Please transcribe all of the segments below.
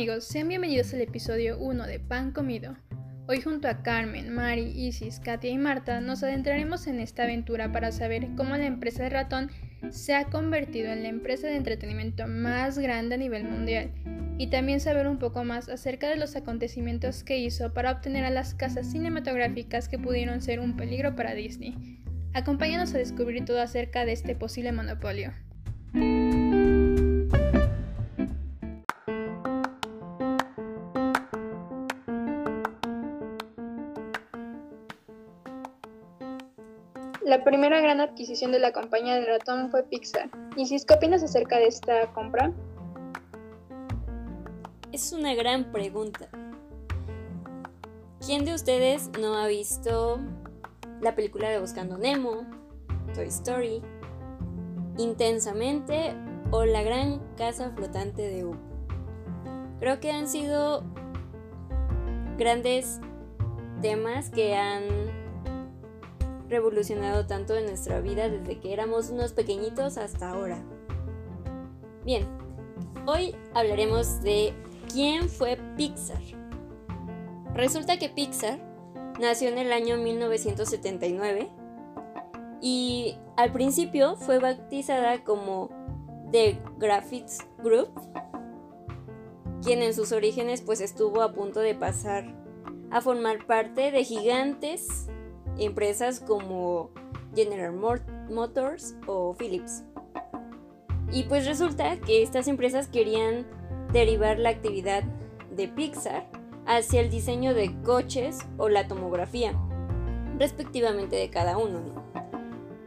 amigos, sean bienvenidos al episodio 1 de Pan Comido. Hoy junto a Carmen, Mari, Isis, Katia y Marta nos adentraremos en esta aventura para saber cómo la empresa de ratón se ha convertido en la empresa de entretenimiento más grande a nivel mundial y también saber un poco más acerca de los acontecimientos que hizo para obtener a las casas cinematográficas que pudieron ser un peligro para Disney. Acompáñanos a descubrir todo acerca de este posible monopolio. Adquisición de la compañía de ratón fue Pixar. ¿Y si qué opinas acerca de esta compra? Es una gran pregunta. ¿Quién de ustedes no ha visto la película de Buscando Nemo, Toy Story, Intensamente o La Gran Casa Flotante de U? Creo que han sido grandes temas que han revolucionado tanto en nuestra vida desde que éramos unos pequeñitos hasta ahora. Bien, hoy hablaremos de quién fue Pixar. Resulta que Pixar nació en el año 1979 y al principio fue bautizada como The Graphics Group, quien en sus orígenes pues estuvo a punto de pasar a formar parte de gigantes empresas como General Motors o Philips. Y pues resulta que estas empresas querían derivar la actividad de Pixar hacia el diseño de coches o la tomografía, respectivamente de cada uno.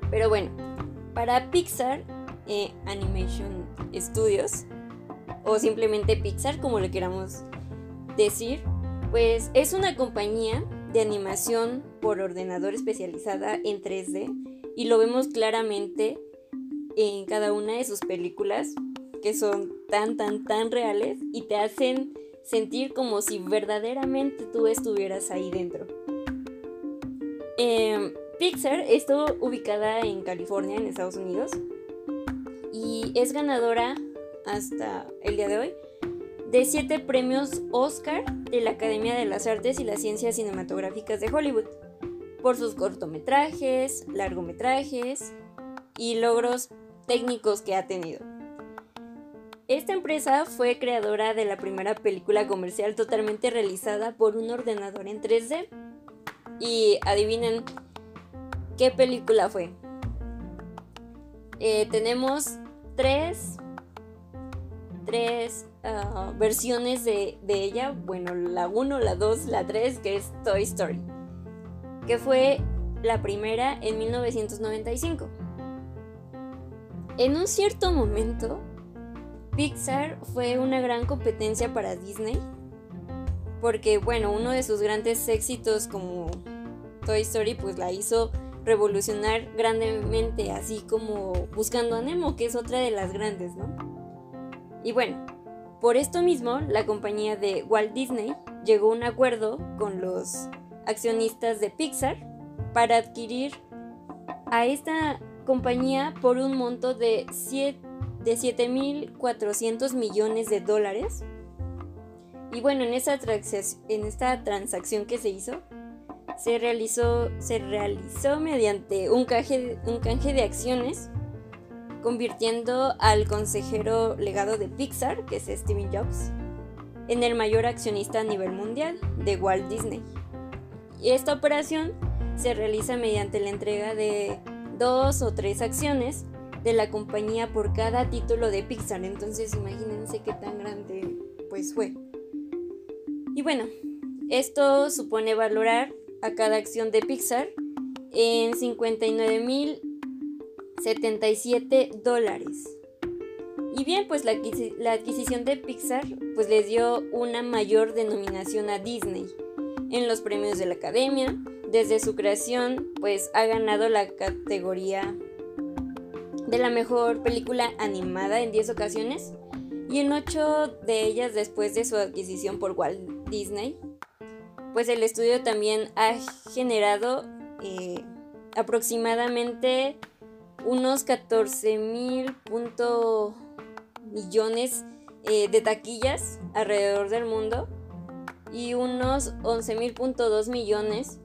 Pero bueno, para Pixar eh, Animation Studios, o simplemente Pixar como le queramos decir, pues es una compañía de animación por ordenador especializada en 3D y lo vemos claramente en cada una de sus películas que son tan tan tan reales y te hacen sentir como si verdaderamente tú estuvieras ahí dentro. Em, Pixar está ubicada en California, en Estados Unidos, y es ganadora hasta el día de hoy de siete premios Oscar de la Academia de las Artes y las Ciencias Cinematográficas de Hollywood por sus cortometrajes, largometrajes y logros técnicos que ha tenido. Esta empresa fue creadora de la primera película comercial totalmente realizada por un ordenador en 3D. Y adivinen qué película fue. Eh, tenemos tres tres ah, versiones de, ella. Bueno, la 1, la 2, la 3, que es Toy Story. Que fue la primera en 1995. En un cierto momento, Pixar fue una gran competencia para Disney. Porque, bueno, uno de sus grandes éxitos como Toy Story, pues la hizo revolucionar grandemente, así como Buscando a Nemo, que es otra de las grandes, ¿no? Y bueno, por esto mismo, la compañía de Walt Disney llegó a un acuerdo con los accionistas de Pixar para adquirir a esta compañía por un monto de 7.400 millones de dólares. Y bueno, en esta, transacción que se hizo, se realizó, se realizó mediante un un canje de acciones convirtiendo al consejero legado de Pixar, que es Steven Jobs, en el mayor accionista a nivel mundial de Walt Disney. Y esta operación se realiza mediante la entrega de dos o tres acciones de la compañía por cada título de Pixar. Entonces imagínense qué tan grande pues fue. Y bueno, esto supone valorar a cada acción de Pixar en 59 mil 77 dólares. Y bien, pues la, adquisición de Pixar pues les dio una mayor denominación a Disney en los premios de la Academia. Desde su creación pues ha ganado la categoría de la mejor película animada en 10 ocasiones y en 8 de ellas después de su adquisición por Walt Disney. Pues el estudio también ha generado eh, aproximadamente unos 14 mil millones eh, de taquillas alrededor del mundo y unos 11.2 millones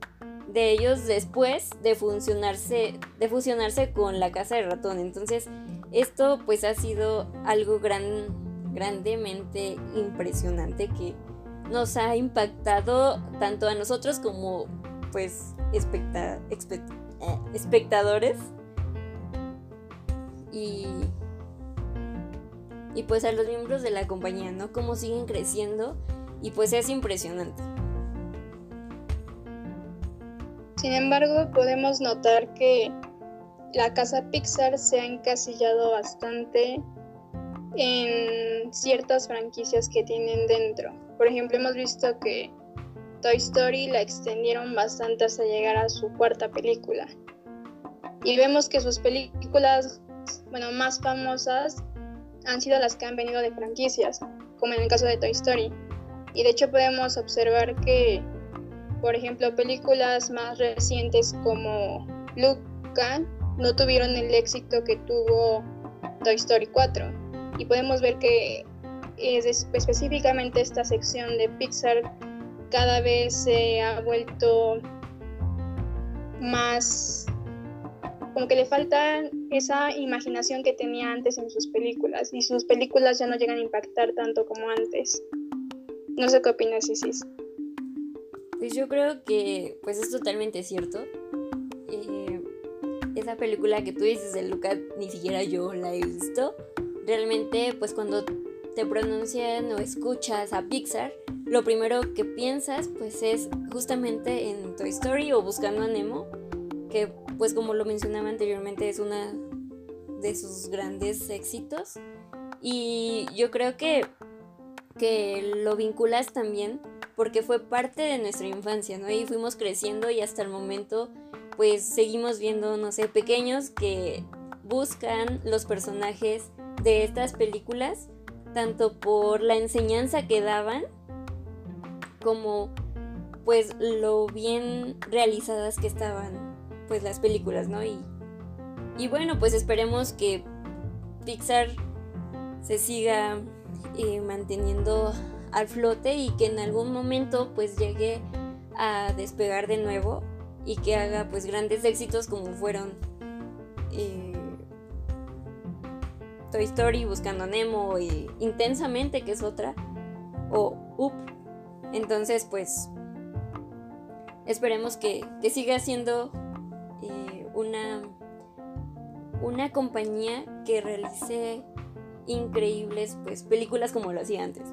de ellos después de de fusionarse con la casa de ratón. Entonces, esto pues ha sido algo gran, grandemente impresionante que nos ha impactado tanto a nosotros como pues especta, eh, espectadores y, y pues a los miembros de la compañía, ¿no? Cómo siguen creciendo y pues es impresionante. Sin embargo, podemos notar que la casa Pixar se ha encasillado bastante en ciertas franquicias que tienen dentro. Por ejemplo, hemos visto que Toy Story la extendieron bastante hasta llegar a su cuarta película. Y vemos que sus películas, bueno, más famosas han sido las que han venido de franquicias, como en el caso de Toy Story. Y de hecho podemos observar que, por ejemplo, películas más recientes como Luca no tuvieron el éxito que tuvo Toy Story 4. Y podemos ver que es específicamente esta sección de Pixar cada vez se ha vuelto más como que le falta esa imaginación que tenía antes en sus películas y sus películas ya no llegan a impactar tanto como antes. No sé qué opinas, Isis. Pues yo creo que pues es totalmente cierto. Eh, esa película que tú dices de Luca ni siquiera yo la he visto. Realmente pues cuando te pronuncian o escuchas a Pixar, lo primero que piensas pues es justamente en Toy Story o Buscando a Nemo, que pues como lo mencionaba anteriormente es una de sus grandes éxitos. Y yo creo que que lo vinculas también porque fue parte de nuestra infancia, ¿no? Y fuimos creciendo y hasta el momento pues seguimos viendo, no sé, pequeños que buscan los personajes de estas películas, tanto por la enseñanza que daban, como pues lo bien realizadas que estaban pues las películas, ¿no? Y, y bueno, pues esperemos que Pixar se siga eh, manteniendo al flote y que en algún momento pues llegue a despegar de nuevo y que haga pues grandes éxitos como fueron eh, Toy Story, Buscando Nemo, y Intensamente, que es otra, o Up. Entonces pues esperemos que, siga siendo eh, una, una compañía que realice increíbles pues películas como lo hacía antes.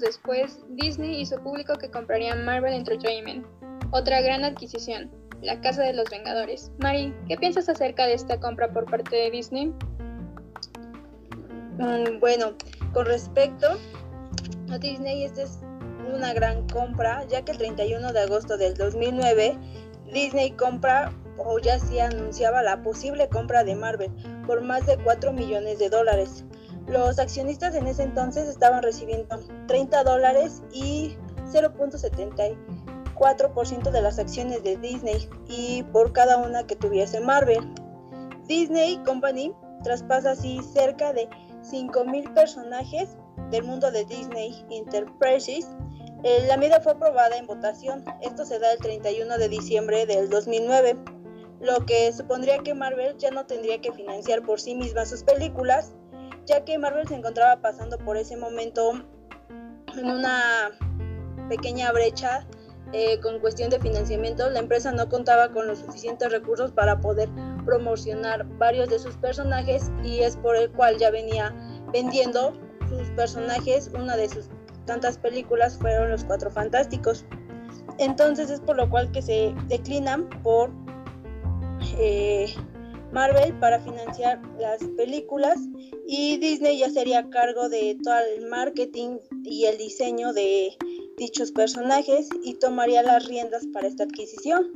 Después, Disney hizo público que compraría Marvel Entertainment, otra gran adquisición, la Casa de los Vengadores. Mari, ¿qué piensas acerca de esta compra por parte de Disney? Mm, bueno, con respecto a Disney, esta es una gran compra, ya que el 31 de agosto del 2009 Disney compra o ya se anunciaba la posible compra de Marvel por más de 4 millones de dólares. Los accionistas en ese entonces estaban recibiendo 30 dólares y 0.70 4% de las acciones de Disney y por cada una que tuviese Marvel. Disney Company traspasa así cerca de 5.000 personajes del mundo de Disney Enterprises. Eh, la medida fue aprobada en votación. Esto se da el 31 de diciembre del 2009, lo que supondría que Marvel ya no tendría que financiar por sí misma sus películas, ya que Marvel se encontraba pasando por ese momento en una pequeña brecha eh, con cuestión de financiamiento, la empresa no contaba con los suficientes recursos para poder promocionar varios de sus personajes y es por el cual ya venía vendiendo sus personajes. Una de sus tantas películas fueron Los Cuatro Fantásticos. Entonces es por lo cual que se declinan por eh, Marvel para financiar las películas y Disney ya sería cargo de todo el marketing y el diseño de dichos personajes y tomaría las riendas para esta adquisición.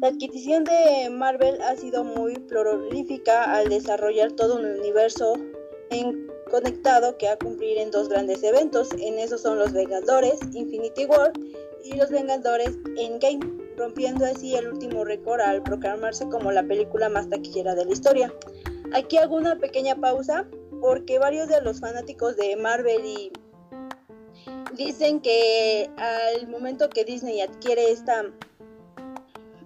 La adquisición de Marvel ha sido muy prolífica al desarrollar todo un universo en conectado que a cumplir en dos grandes eventos. En esos son los Vengadores Infinity War y los Vengadores Endgame, rompiendo así el último récord al proclamarse como la película más taquillera de la historia. Aquí hago una pequeña pausa porque varios de los fanáticos de Marvel y dicen que al momento que Disney adquiere esta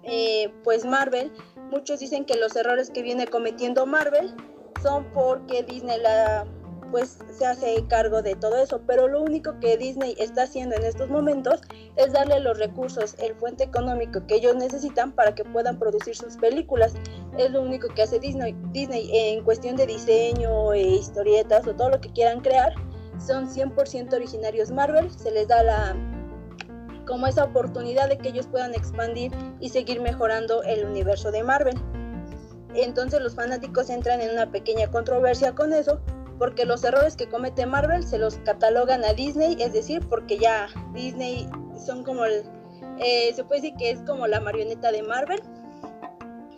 eh, pues Marvel, muchos dicen que los errores que viene cometiendo Marvel son porque Disney la pues se hace cargo de todo eso, pero lo único que Disney está haciendo en estos momentos es darle los recursos, el fuente económico que ellos necesitan para que puedan producir sus películas. Es lo único que hace Disney, Disney en cuestión de diseño, e historietas o todo lo que quieran crear, son 100% originarios Marvel, se les da la como esa oportunidad de que ellos puedan expandir y seguir mejorando el universo de Marvel. Entonces los fanáticos entran en una pequeña controversia con eso, porque los errores que comete Marvel se los catalogan a Disney, es decir, porque ya Disney son como el, eh, se puede decir que es como la marioneta de Marvel,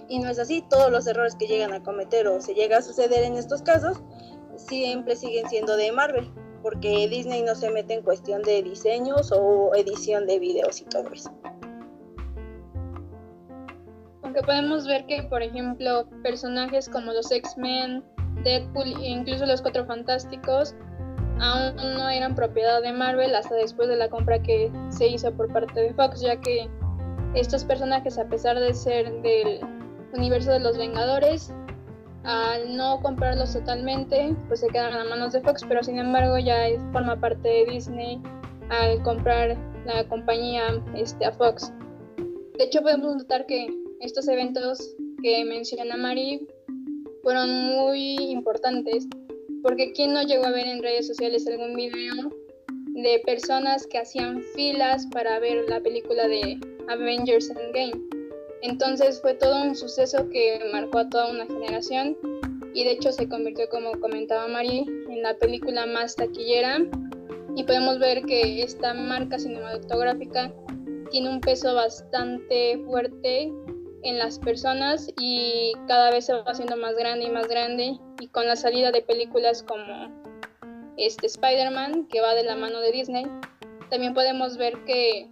y no es así, todos los errores que llegan a cometer o se llega a suceder en estos casos, siempre siguen siendo de Marvel, porque Disney no se mete en cuestión de diseños o edición de videos y todo eso. Aunque podemos ver que, por ejemplo, personajes como los X-Men, Deadpool e incluso los Cuatro Fantásticos aún no eran propiedad de Marvel hasta después de la compra que se hizo por parte de Fox, ya que estos personajes, a pesar de ser del universo de los Vengadores, al no comprarlos totalmente, pues se quedan a manos de Fox, pero sin embargo ya forma parte de Disney al comprar la compañía este, a Fox. De hecho, podemos notar que estos eventos que menciona Mari fueron muy importantes, porque ¿quién no llegó a ver en redes sociales algún video de personas que hacían filas para ver la película de Avengers Endgame? Entonces fue todo un suceso que marcó a toda una generación y de hecho se convirtió, como comentaba Mari, en la película más taquillera y podemos ver que esta marca cinematográfica tiene un peso bastante fuerte en las personas y cada vez se va haciendo más grande y más grande. Y con la salida de películas como este Spider-Man que va de la mano de Disney también podemos ver que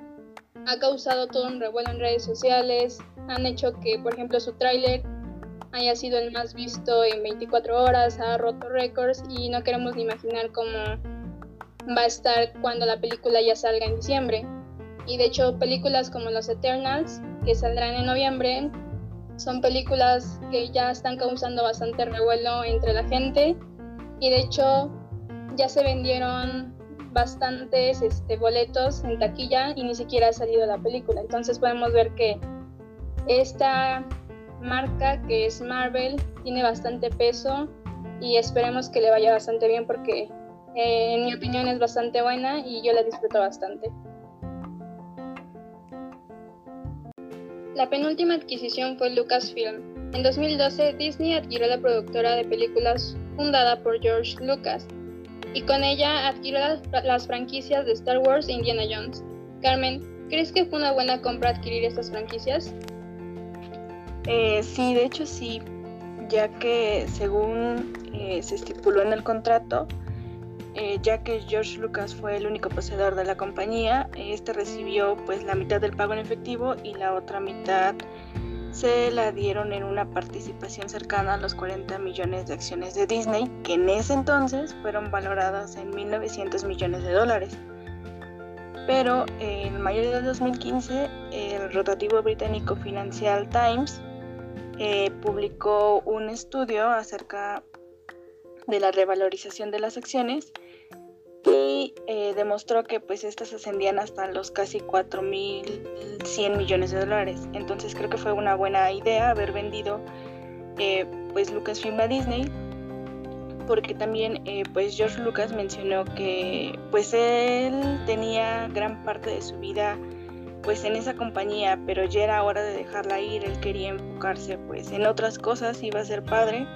ha causado todo un revuelo en redes sociales. Han hecho que por ejemplo su tráiler haya sido el más visto en 24 horas ha roto récords y no queremos ni imaginar cómo va a estar cuando la película ya salga en diciembre. Y de hecho películas como Los Eternals que saldrán en noviembre. Son películas que ya están causando bastante revuelo entre la gente y de hecho ya se vendieron bastantes este, boletos en taquilla y ni siquiera ha salido la película. Entonces podemos ver que esta marca que es Marvel tiene bastante peso y esperemos que le vaya bastante bien porque eh, en mi opinión es bastante buena y yo la disfruto bastante. La penúltima adquisición fue Lucasfilm. En 2012, Disney adquirió la productora de películas fundada por George Lucas y con ella adquirió las, franquicias de Star Wars e Indiana Jones. Carmen, ¿crees que fue una buena compra adquirir estas franquicias? Eh, sí, de hecho sí, ya que según eh, se estipuló en el contrato, eh, ya que George Lucas fue el único poseedor de la compañía, este recibió pues la mitad del pago en efectivo y la otra mitad se la dieron en una participación cercana a los 40 millones de acciones de Disney, que en ese entonces fueron valoradas en 1.900 millones de dólares. Pero en mayo de 2015, el rotativo británico Financial Times eh, publicó un estudio acerca de la revalorización de las acciones y eh, demostró que pues estas ascendían hasta los casi 4.100 millones de dólares. Entonces creo que fue una buena idea haber vendido eh, pues Lucasfilm a Disney porque también eh, pues George Lucas mencionó que pues él tenía gran parte de su vida pues en esa compañía pero ya era hora de dejarla ir él quería enfocarse pues en otras cosas iba a ser padre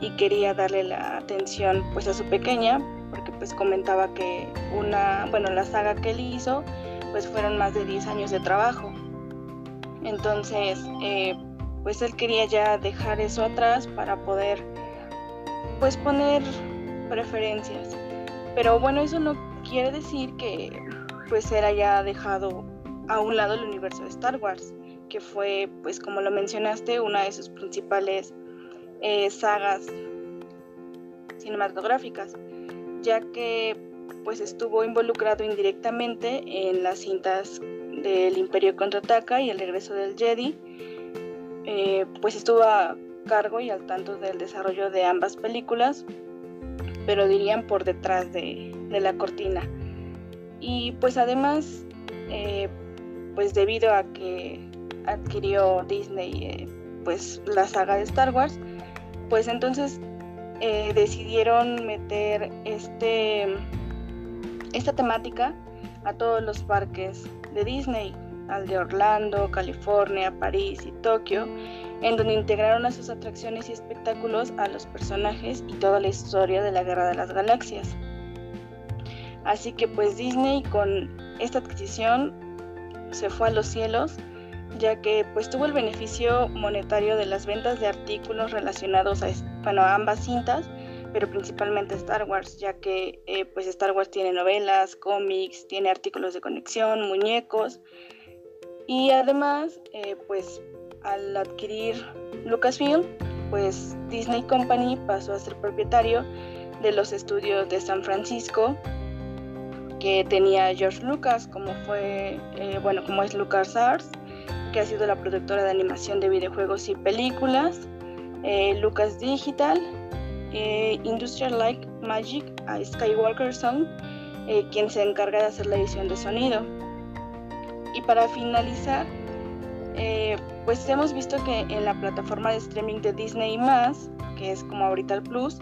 y quería darle la atención pues a su pequeña porque pues comentaba que una, bueno, la saga que él hizo pues fueron más de 10 años de trabajo. Entonces, eh, pues él quería ya dejar eso atrás para poder, pues poner preferencias. Pero bueno, eso no quiere decir que pues él haya dejado a un lado el universo de Star Wars, que fue, pues como lo mencionaste, una de sus principales eh, sagas cinematográficas, ya que pues estuvo involucrado indirectamente en las cintas del Imperio contraataca y el regreso del Jedi, eh, pues estuvo a cargo y al tanto del desarrollo de ambas películas, pero dirían por detrás de, la cortina. Y pues además, eh, pues debido a que adquirió Disney pues la saga de Star Wars, pues entonces decidieron meter este esta temática a todos los parques de Disney, al de Orlando, California, París y Tokio, en donde integraron a sus atracciones y espectáculos a los personajes y toda la historia de la Guerra de las Galaxias. Así que pues Disney con esta adquisición se fue a los cielos, ya que pues tuvo el beneficio monetario de las ventas de artículos relacionados a, a ambas cintas pero principalmente Star Wars, ya que eh, pues Star Wars tiene novelas, cómics, tiene artículos de conexión, muñecos y además eh, pues al adquirir Lucasfilm, pues Disney Company pasó a ser propietario de los estudios de San Francisco que tenía George Lucas, como fue, eh, bueno, como es LucasArts, que ha sido la productora de animación de videojuegos y películas, Lucas Digital, eh, Industrial Light Magic a Skywalker Sound, eh, quien se encarga de hacer la edición de sonido. Y para finalizar, eh, pues hemos visto que en la plataforma de streaming de Disney que es como ahorita el Plus,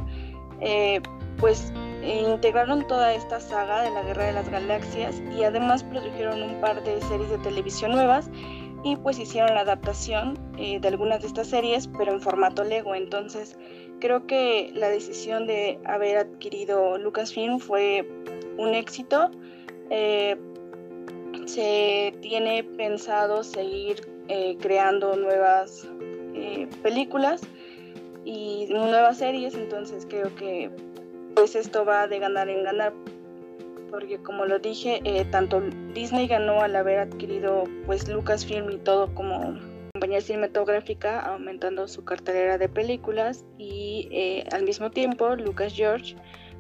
pues integraron toda esta saga de la Guerra de las Galaxias y además produjeron un par de series de televisión nuevas y pues hicieron la adaptación de algunas de estas series pero en formato Lego. Entonces Creo que la decisión de haber adquirido Lucasfilm fue un éxito. Eh, se tiene pensado seguir eh, creando nuevas eh, películas y nuevas series, entonces creo que pues esto va de ganar en ganar, porque como lo dije, tanto Disney ganó al haber adquirido pues Lucasfilm y todo como compañía cinematográfica aumentando su cartelera de películas y eh, al mismo tiempo Lucas George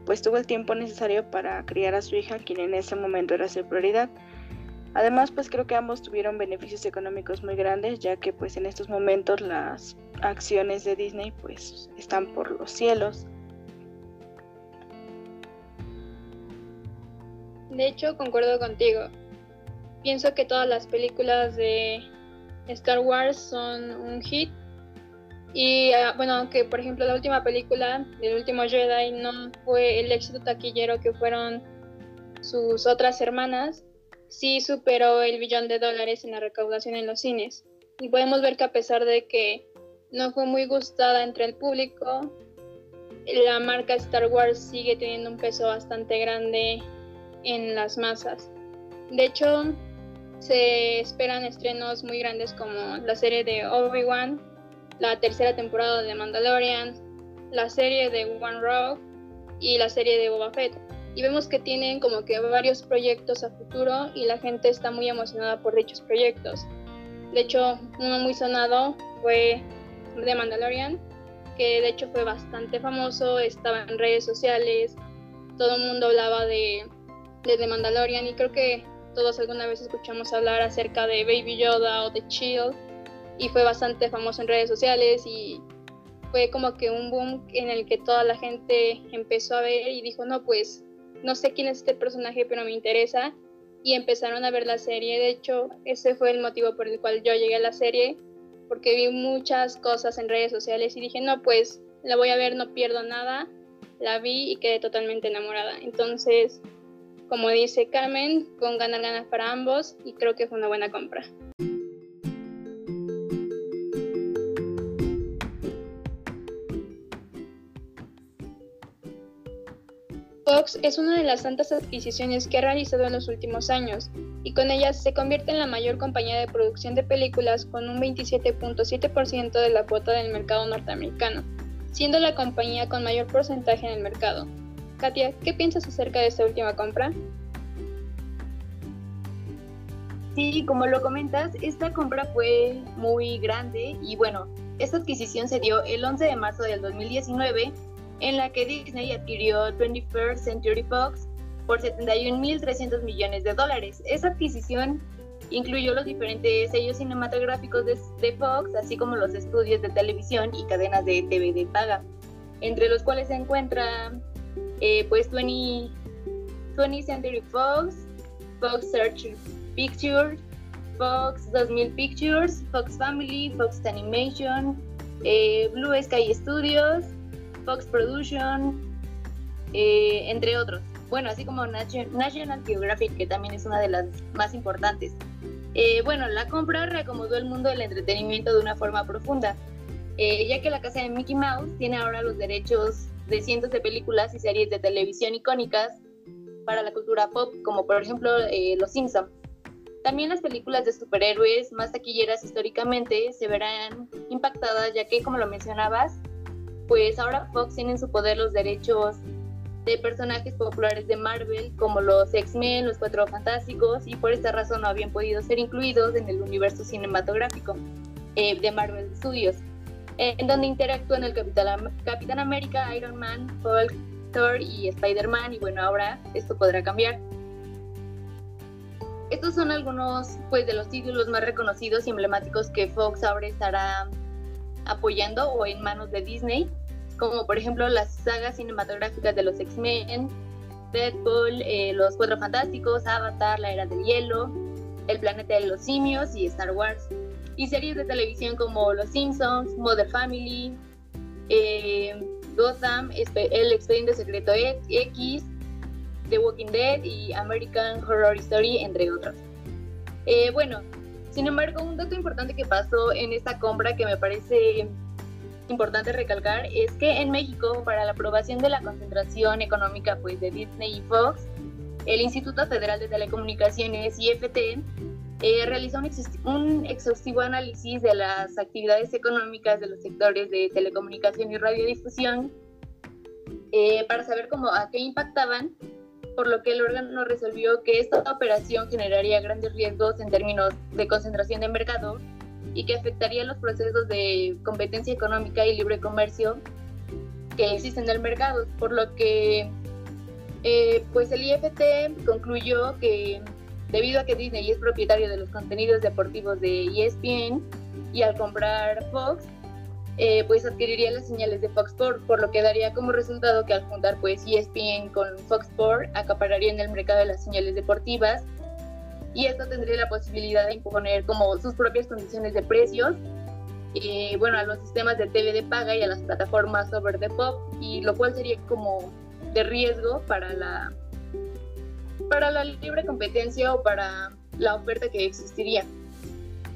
pues tuvo el tiempo necesario para criar a su hija quien en ese momento era su prioridad. Además pues creo que ambos tuvieron beneficios económicos muy grandes ya que pues en estos momentos las acciones de Disney pues están por los cielos. De hecho concuerdo contigo. Pienso que todas las películas de Star Wars son un hit. Y ah, bueno, aunque por ejemplo la última película del último Jedi no fue el éxito taquillero que fueron sus otras hermanas, sí superó el billón de dólares en la recaudación en los cines. Y podemos ver que a pesar de que no fue muy gustada entre el público, la marca Star Wars sigue teniendo un peso bastante grande en las masas. De hecho, se esperan estrenos muy grandes como la serie de Obi-Wan, la tercera temporada de Mandalorian, la serie de One Rock y la serie de Boba Fett. Y vemos que tienen como que varios proyectos a futuro y la gente está muy emocionada por dichos proyectos. De hecho, uno muy sonado fue de Mandalorian, que de hecho fue bastante famoso, estaba en redes sociales, todo el mundo hablaba de, de The Mandalorian y creo que todos alguna vez escuchamos hablar acerca de Baby Yoda o de Chill y fue bastante famoso en redes sociales y fue como que un boom en el que toda la gente empezó a ver y dijo, no, pues no sé quién es este personaje, pero me interesa y empezaron a ver la serie. De hecho, ese fue el motivo por el cual yo llegué a la serie, porque vi muchas cosas en redes sociales y dije, no, pues la voy a ver, no pierdo nada. La vi y quedé totalmente enamorada. Entonces, como dice Carmen, con ganar ganas para ambos y creo que fue una buena compra. Fox es una de las tantas adquisiciones que ha realizado en los últimos años y con ellas se convierte en la mayor compañía de producción de películas con un 27.7% de la cuota del mercado norteamericano, siendo la compañía con mayor porcentaje en el mercado. Katia, ¿qué piensas acerca de esta última compra? Sí, como lo comentas, esta compra fue muy grande y bueno, esta adquisición se dio el 11 de marzo del 2019 en la que Disney adquirió 21st Century Fox por 71.300 millones de dólares. Esa adquisición incluyó los diferentes sellos cinematográficos de, Fox, así como los estudios de televisión y cadenas de TV de paga, entre los cuales se encuentra eh, pues 20, 20 Century Fox, Fox Search Pictures, Fox 2000 Pictures, Fox Family, Fox Animation, eh, Blue Sky Studios, Fox Production, eh, entre otros. Bueno, así como National Geographic, que también es una de las más importantes. Eh, bueno, la compra reacomodó el mundo del entretenimiento de una forma profunda, ya que la casa de Mickey Mouse tiene ahora los derechos de cientos de películas y series de televisión icónicas para la cultura pop, como por ejemplo Los Simpsons. También las películas de superhéroes más taquilleras históricamente se verán impactadas ya que, como lo mencionabas, pues ahora Fox tiene en su poder los derechos de personajes populares de Marvel como los X-Men, los Cuatro Fantásticos y por esta razón no habían podido ser incluidos en el universo cinematográfico eh, de Marvel Studios, eh, en donde interactúan el Capitán, Capitán América, Iron Man, Hulk, Thor y Spider-Man y bueno, ahora esto podrá cambiar. Estos son algunos pues, de los títulos más reconocidos y emblemáticos que Fox ahora estará apoyando o en manos de Disney, como por ejemplo las sagas cinematográficas de los X-Men, Deadpool, eh, Los Cuatro Fantásticos, Avatar, La Era del Hielo, El Planeta de los Simios y Star Wars. Y series de televisión como Los Simpsons, Mother Family, eh, Gotham, El Expediente Secreto X, The Walking Dead y American Horror Story, entre otros. Eh, bueno, sin embargo, un dato importante que pasó en esta compra que me parece importante recalcar es que en México, para la aprobación de la concentración económica pues, de Disney y Fox, el Instituto Federal de Telecomunicaciones, IFT, eh, realizó un, un, exhaustivo análisis de las actividades económicas de los sectores de telecomunicación y radiodifusión eh, para saber cómo a qué impactaban por lo que el órgano resolvió que esta operación generaría grandes riesgos en términos de concentración de mercado y que afectaría los procesos de competencia económica y libre comercio que existen en el mercado, por lo que eh, pues el IFT concluyó que debido a que Disney es propietario de los contenidos deportivos de ESPN y al comprar Fox, eh, pues adquiriría las señales de Fox Sports, por lo que daría como resultado que al juntar pues ESPN con Fox Sports en el mercado de las señales deportivas y esto tendría la posibilidad de imponer como sus propias condiciones de precios eh, bueno, a los sistemas de TV de paga y a las plataformas over the pop y lo cual sería como de riesgo para la para la libre competencia o para la oferta que existiría.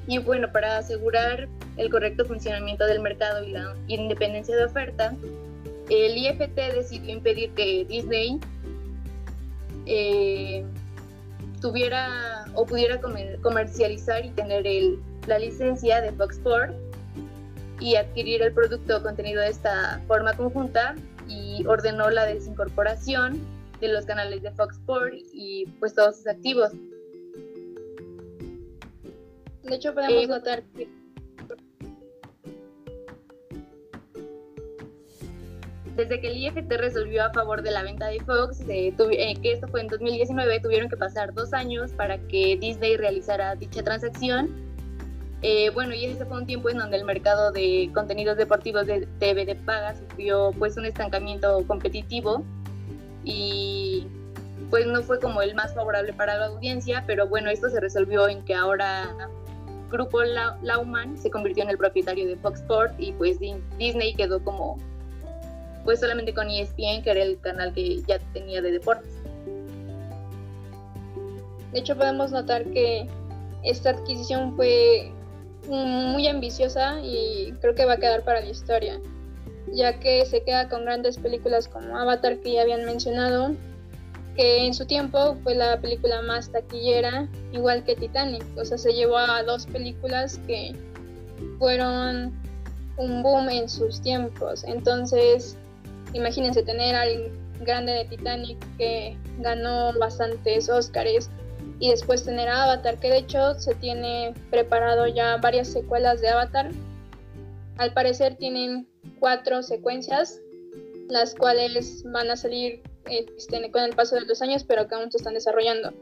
Y bueno, para asegurar el correcto funcionamiento del mercado y la independencia de oferta, el IFT decidió impedir que Disney eh, tuviera o pudiera comercializar y tener la licencia de Fox Sports y adquirir el producto contenido de esta forma conjunta y ordenó la desincorporación de los canales de Fox Sports y pues todos sus activos. De hecho, podemos eh, notar que desde que el IFT resolvió a favor de la venta de Fox, eh, que esto fue en 2019, tuvieron que pasar dos años para que Disney realizara dicha transacción. Eh, bueno, y ese fue un tiempo en donde el mercado de contenidos deportivos de TV de paga sufrió pues un estancamiento competitivo y pues no fue como el más favorable para la audiencia, pero bueno, esto se resolvió en que ahora Grupo Lauman se convirtió en el propietario de Fox Sports y pues Disney quedó como pues solamente con ESPN, que era el canal que ya tenía de deportes. De hecho podemos notar que esta adquisición fue muy ambiciosa y creo que va a quedar para la historia, ya que se queda con grandes películas como Avatar que ya habían mencionado, que en su tiempo fue la película más taquillera, igual que Titanic. O sea, se llevó a dos películas que fueron un boom en sus tiempos. Entonces, imagínense tener al grande de Titanic que ganó bastantes Oscars y después tener Avatar, que de hecho se tiene preparado ya varias secuelas de Avatar. Al parecer tienen cuatro secuencias, las cuales van a salir este, con el paso de los años, pero que aún se están desarrollando.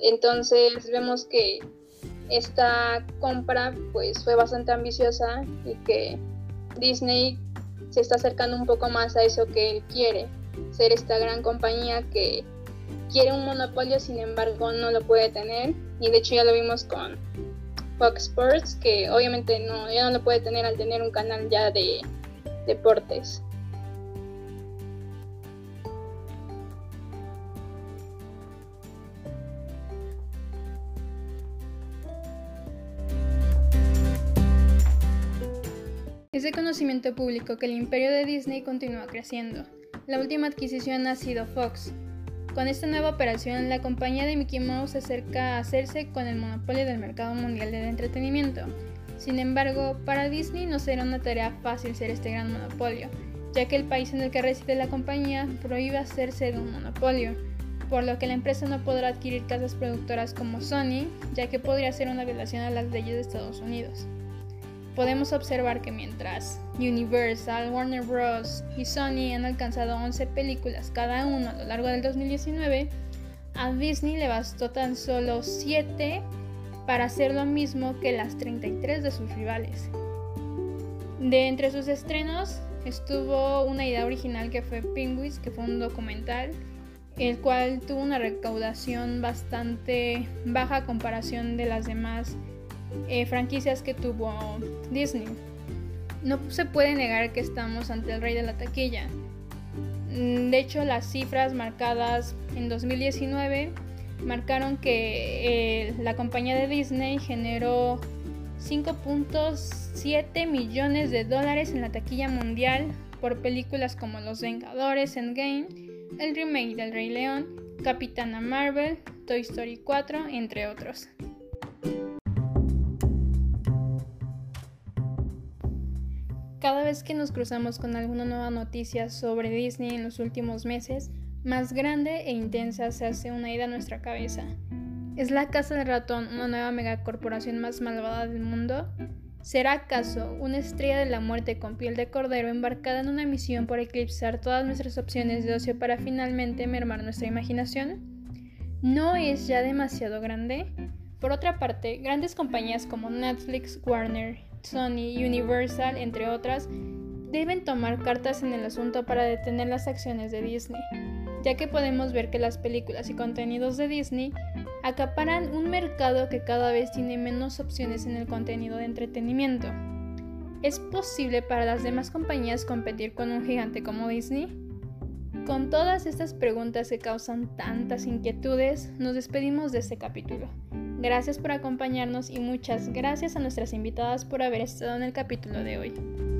Entonces vemos que esta compra pues fue bastante ambiciosa y que Disney se está acercando un poco más a eso que él quiere, ser esta gran compañía que quiere un monopolio, sin embargo no lo puede tener. Y de hecho ya lo vimos con Fox Sports, que obviamente no, ya no lo puede tener al tener un canal ya de deportes. Es de conocimiento público que el imperio de Disney continúa creciendo. La última adquisición ha sido Fox. Con esta nueva operación, la compañía de Mickey Mouse se acerca a hacerse con el monopolio del mercado mundial del entretenimiento. Sin embargo, para Disney no será una tarea fácil ser este gran monopolio, ya que el país en el que reside la compañía prohíbe hacerse de un monopolio, por lo que la empresa no podrá adquirir casas productoras como Sony, ya que podría ser una violación a las leyes de Estados Unidos podemos observar que mientras Universal, Warner Bros. y Sony han alcanzado 11 películas cada uno a lo largo del 2019, a Disney le bastó tan solo 7 para hacer lo mismo que las 33 de sus rivales. De entre sus estrenos estuvo una idea original que fue Penguins, que fue un documental, el cual tuvo una recaudación bastante baja comparación de las demás eh, franquicias que tuvo Disney. No se puede negar que estamos ante el rey de la taquilla. Mm, de hecho, las cifras marcadas en 2019 marcaron que eh, la compañía de Disney generó 5.7 millones de dólares en la taquilla mundial por películas como Los Vengadores Endgame, el remake del Rey León, Capitana Marvel, Toy Story 4, entre otros. Cada vez que nos cruzamos con alguna nueva noticia sobre Disney en los últimos meses, más grande e intensa se hace una idea en nuestra cabeza. ¿Es la Casa del Ratón una nueva megacorporación más malvada del mundo? ¿Será acaso una estrella de la muerte con piel de cordero embarcada en una misión por eclipsar todas nuestras opciones de ocio para finalmente mermar nuestra imaginación? ¿No es ya demasiado grande? Por otra parte, grandes compañías como Netflix, Warner, Sony, Universal, entre otras, deben tomar cartas en el asunto para detener las acciones de Disney, ya que podemos ver que las películas y contenidos de Disney acaparan un mercado que cada vez tiene menos opciones en el contenido de entretenimiento. ¿Es posible para las demás compañías competir con un gigante como Disney? Con todas estas preguntas que causan tantas inquietudes, nos despedimos de este capítulo. Gracias por acompañarnos y muchas gracias a nuestras invitadas por haber estado en el capítulo de hoy.